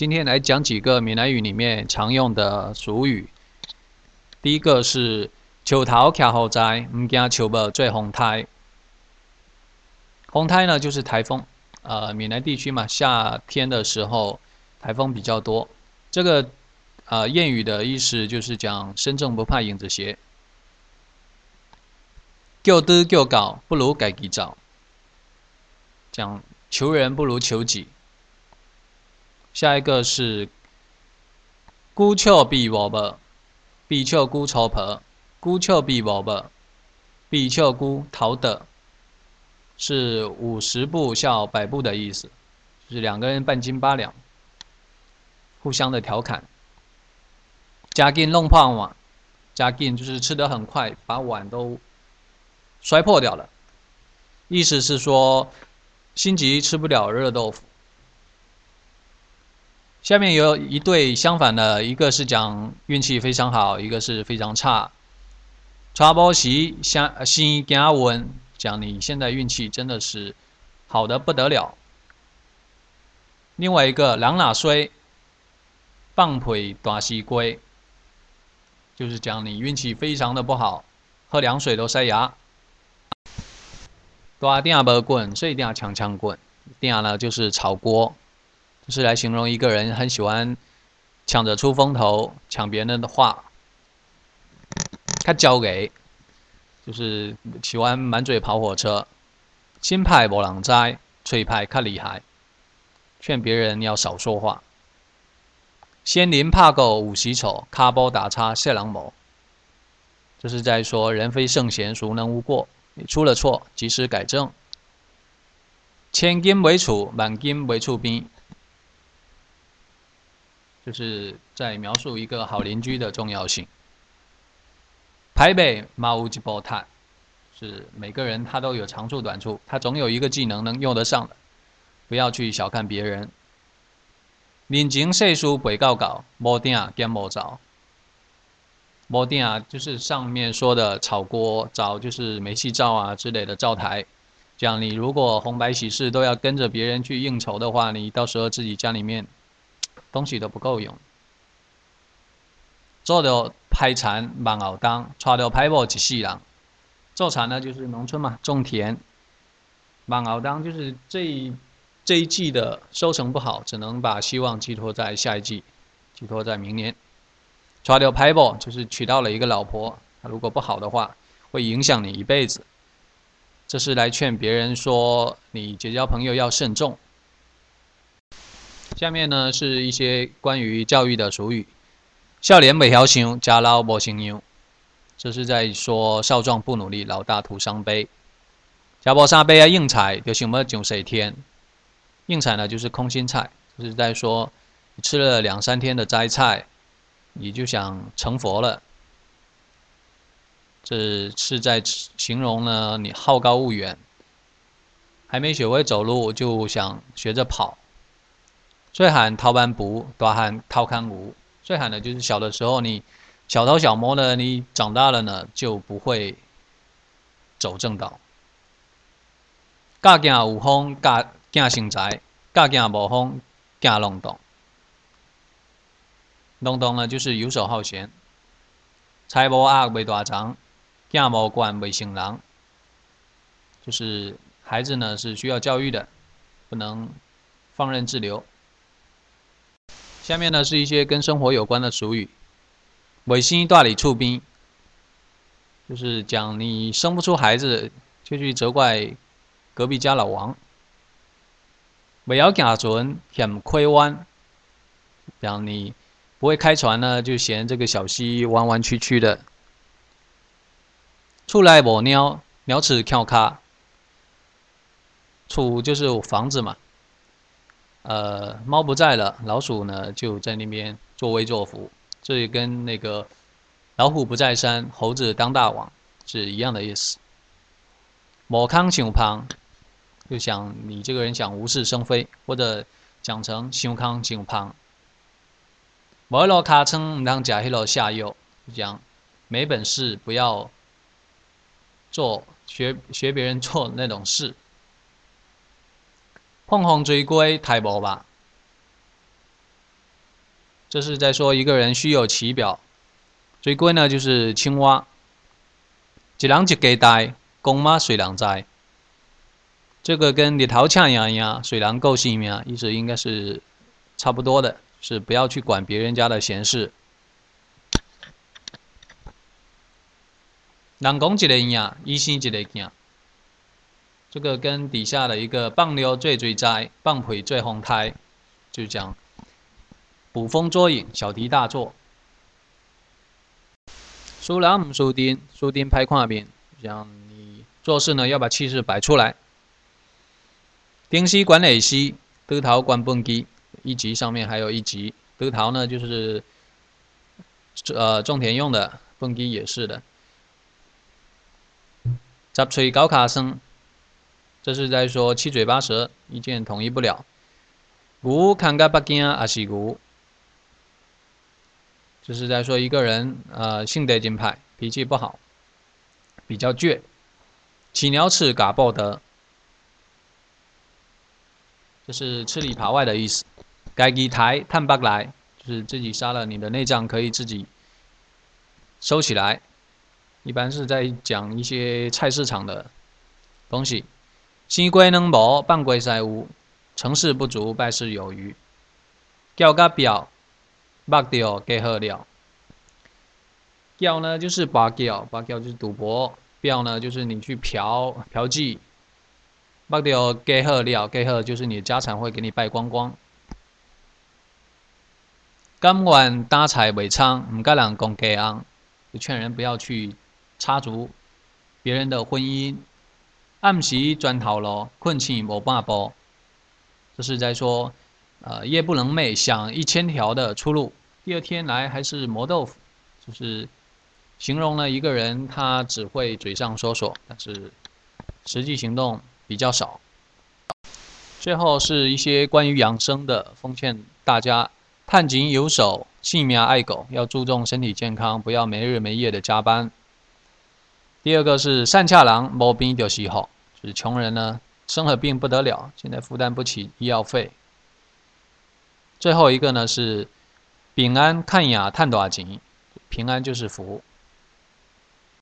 今天来讲几个闽南语里面常用的俗语。第一个是“秋头徛好在，唔惊秋末最红胎”。红胎呢就是台风，呃，闽南地区嘛，夏天的时候台风比较多。这个呃谚语的意思就是讲身正不怕影子斜，救得救搞不如改己早，讲求人不如求己。下一个是“孤丘比我伯，比丘孤愁婆，孤丘比我伯，比丘孤逃的”，是五十步笑百步的意思，就是两个人半斤八两，互相的调侃。加劲弄破碗，加劲就是吃的很快，把碗都摔破掉了，意思是说心急吃不了热豆腐。下面有一对相反的，一个是讲运气非常好，一个是非常差。查波西相新加文讲你现在运气真的是好的不得了。另外一个狼哪衰，棒腿大西龟，就是讲你运气非常的不好，喝凉水都塞牙。大定不棍，所以一定要强强棍。定呢就是炒锅。是来形容一个人很喜欢抢着出风头，抢别人的话。他交给，就是喜欢满嘴跑火车。新派无人灾，吹派看厉害，劝别人要少说话。仙林怕狗五喜丑，卡波打叉谢狼某。这是在说人非圣贤，孰能无过？你出了错，及时改正。千金为储，万金为处兵。就是在描述一个好邻居的重要性。台北马无吉波塔，是每个人他都有长处短处，他总有一个技能能用得上的，不要去小看别人。人情世事不告告，无定见无着。无定就是上面说的炒锅，灶就是煤气灶啊之类的灶台。这样你如果红白喜事都要跟着别人去应酬的话，你到时候自己家里面。东西都不够用，做到排产忙熬当，抓到排波一世人。做产呢就是农村嘛，种田。忙熬当就是这一这一季的收成不好，只能把希望寄托在下一季，寄托在明年。抓到排波就是娶到了一个老婆，如果不好的话，会影响你一辈子。这是来劝别人说，你结交朋友要慎重。下面呢是一些关于教育的俗语：“少年未晓想，家老无成样。”这是在说少壮不努力，老大徒伤悲。家无三杯啊，应采就想要上西天。应采呢就是空心菜，就是在说你吃了两三天的斋菜，你就想成佛了。这是在形容呢你好高骛远，还没学会走路就想学着跑。最喊掏班不，大喊掏看无。最喊的就是小的时候你小偷小摸呢，你长大了呢就不会走正道。家境有风，家境成财；家境无风，家弄动。弄动呢就是游手好闲。财无压未大长，家无官未成人。就是孩子呢是需要教育的，不能放任自流。下面呢是一些跟生活有关的俗语。违心大理处兵，就是讲你生不出孩子，就去责怪隔壁家老王。不要行船嫌亏弯，讲你不会开船呢，就嫌这个小溪弯弯曲曲的。出来无鸟，鸟齿翘卡。处就是房子嘛。呃，猫不在了，老鼠呢就在那边作威作福，这也跟那个老虎不在山，猴子当大王是一样的意思。某康熊胖，就想你这个人想无事生非，或者讲成熊康熊胖。某路卡称当假黑路下药，就讲没本事不要做学学别人做那种事。碰风追龟太无吧？这是在说一个人虚有其表。最贵呢就是青蛙，一人一家呆，公妈随人栽。这个跟日头呛一样，水狼够性命，意思应该是差不多的，是不要去管别人家的闲事。人讲一个样，医生一个样。这个跟底下的一个棒溜最最哉，棒腿最红胎，就讲捕风捉影，小题大做。输人唔输丁，输丁拍胯边，讲你做事呢要把气势摆出来。丁西管磊西，德桃管蹦基，一级上面还有一级。德桃呢就是呃种田用的，蹦基也是的。杂吹高卡声。这是在说七嘴八舌，意见统一不了。牛看个北京啊是牛，这是在说一个人呃性德金派，脾气不好，比较倔。起鸟吃嘎报德，这是吃里扒外的意思。该己台探八来，就是自己杀了你的内脏可以自己收起来。一般是在讲一些菜市场的东西。生龟能无，半龟塞无。成事不足，败事有余。叫个表，目钓给好料。叫呢就是拔钓，拔钓就是赌博。表呢就是你去嫖嫖妓。目钓给好料，给好就是你家产会给你败光光。甘愿打财为仓，唔该人讲给昂，就劝人不要去插足别人的婚姻。暗时转头咯，困醒无半步，这是在说，呃，夜不能寐，想一千条的出路。第二天来还是磨豆腐，就是形容了一个人，他只会嘴上说说，但是实际行动比较少。最后是一些关于养生的，奉劝大家：探井有手，性命爱狗，要注重身体健康，不要没日没夜的加班。第二个是善恰郎毛病就是好，就是穷人呢生了病不得了，现在负担不起医药费。最后一个呢是平安看雅探多钱，平安就是福。